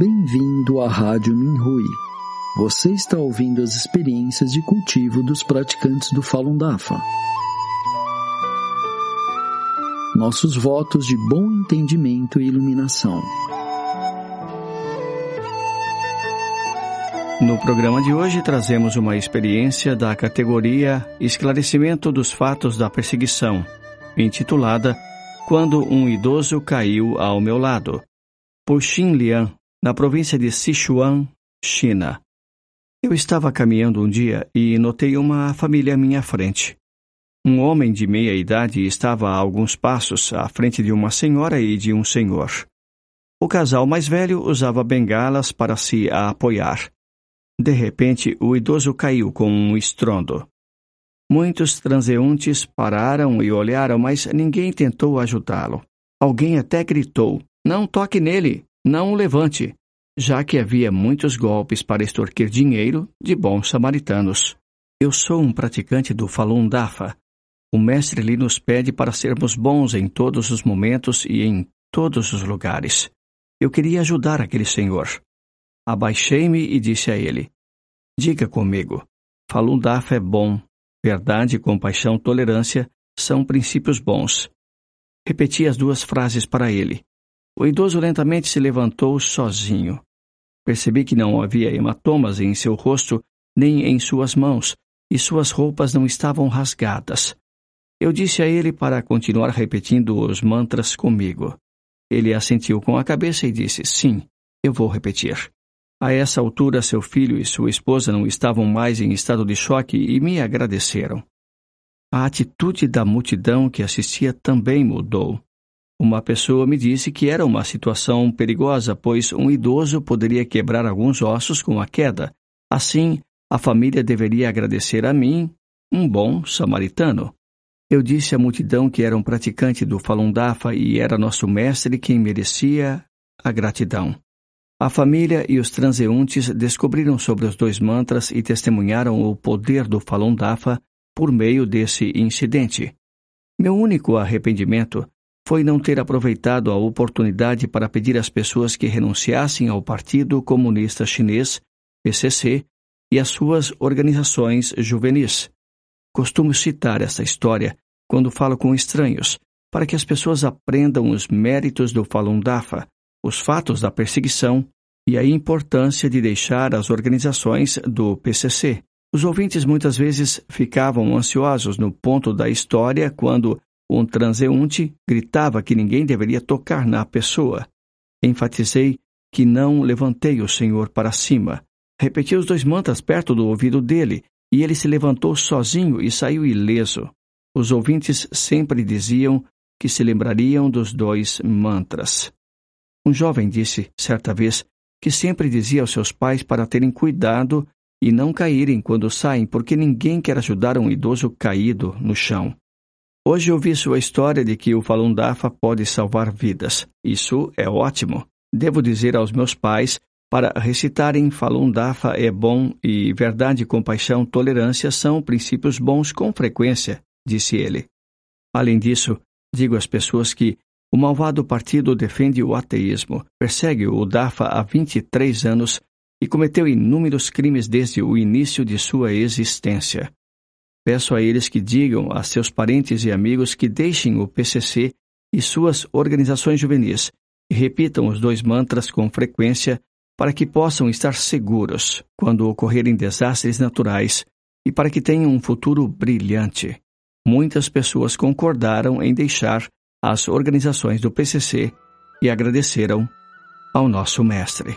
Bem-vindo à Rádio Minhui. Você está ouvindo as experiências de cultivo dos praticantes do Falun Dafa. Nossos votos de bom entendimento e iluminação. No programa de hoje trazemos uma experiência da categoria Esclarecimento dos Fatos da Perseguição, intitulada Quando um Idoso Caiu ao Meu Lado, por Xin Lian, na província de Sichuan, China. Eu estava caminhando um dia e notei uma família à minha frente. Um homem de meia idade estava a alguns passos à frente de uma senhora e de um senhor. O casal mais velho usava bengalas para se apoiar. De repente, o idoso caiu com um estrondo. Muitos transeuntes pararam e olharam, mas ninguém tentou ajudá-lo. Alguém até gritou: Não toque nele! Não o levante, já que havia muitos golpes para extorquir dinheiro de bons samaritanos. Eu sou um praticante do Falun Dafa. O mestre lhe nos pede para sermos bons em todos os momentos e em todos os lugares. Eu queria ajudar aquele senhor. Abaixei-me e disse a ele: Diga comigo, Falun Dafa é bom. Verdade, compaixão, tolerância são princípios bons. Repeti as duas frases para ele. O idoso lentamente se levantou sozinho. Percebi que não havia hematomas em seu rosto nem em suas mãos, e suas roupas não estavam rasgadas. Eu disse a ele para continuar repetindo os mantras comigo. Ele assentiu com a cabeça e disse: Sim, eu vou repetir. A essa altura, seu filho e sua esposa não estavam mais em estado de choque e me agradeceram. A atitude da multidão que assistia também mudou. Uma pessoa me disse que era uma situação perigosa, pois um idoso poderia quebrar alguns ossos com a queda. Assim, a família deveria agradecer a mim, um bom samaritano. Eu disse à multidão que era um praticante do Falun Dafa e era nosso mestre quem merecia a gratidão. A família e os transeuntes descobriram sobre os dois mantras e testemunharam o poder do Falun Dafa por meio desse incidente. Meu único arrependimento foi não ter aproveitado a oportunidade para pedir às pessoas que renunciassem ao Partido Comunista Chinês, PCC, e às suas organizações juvenis. Costumo citar essa história quando falo com estranhos, para que as pessoas aprendam os méritos do Falun Dafa, os fatos da perseguição e a importância de deixar as organizações do PCC. Os ouvintes muitas vezes ficavam ansiosos no ponto da história quando um transeunte gritava que ninguém deveria tocar na pessoa. Enfatizei que não levantei o Senhor para cima. Repeti os dois mantras perto do ouvido dele, e ele se levantou sozinho e saiu ileso. Os ouvintes sempre diziam que se lembrariam dos dois mantras. Um jovem disse, certa vez, que sempre dizia aos seus pais para terem cuidado e não caírem quando saem, porque ninguém quer ajudar um idoso caído no chão. Hoje ouvi sua história de que o Falun Dafa pode salvar vidas. Isso é ótimo. Devo dizer aos meus pais para recitarem Falun Dafa é bom e verdade, compaixão, tolerância são princípios bons com frequência, disse ele. Além disso, digo às pessoas que o malvado partido defende o ateísmo, persegue o Dafa há 23 anos e cometeu inúmeros crimes desde o início de sua existência. Peço a eles que digam a seus parentes e amigos que deixem o PCC e suas organizações juvenis e repitam os dois mantras com frequência para que possam estar seguros quando ocorrerem desastres naturais e para que tenham um futuro brilhante. Muitas pessoas concordaram em deixar as organizações do PCC e agradeceram ao nosso mestre.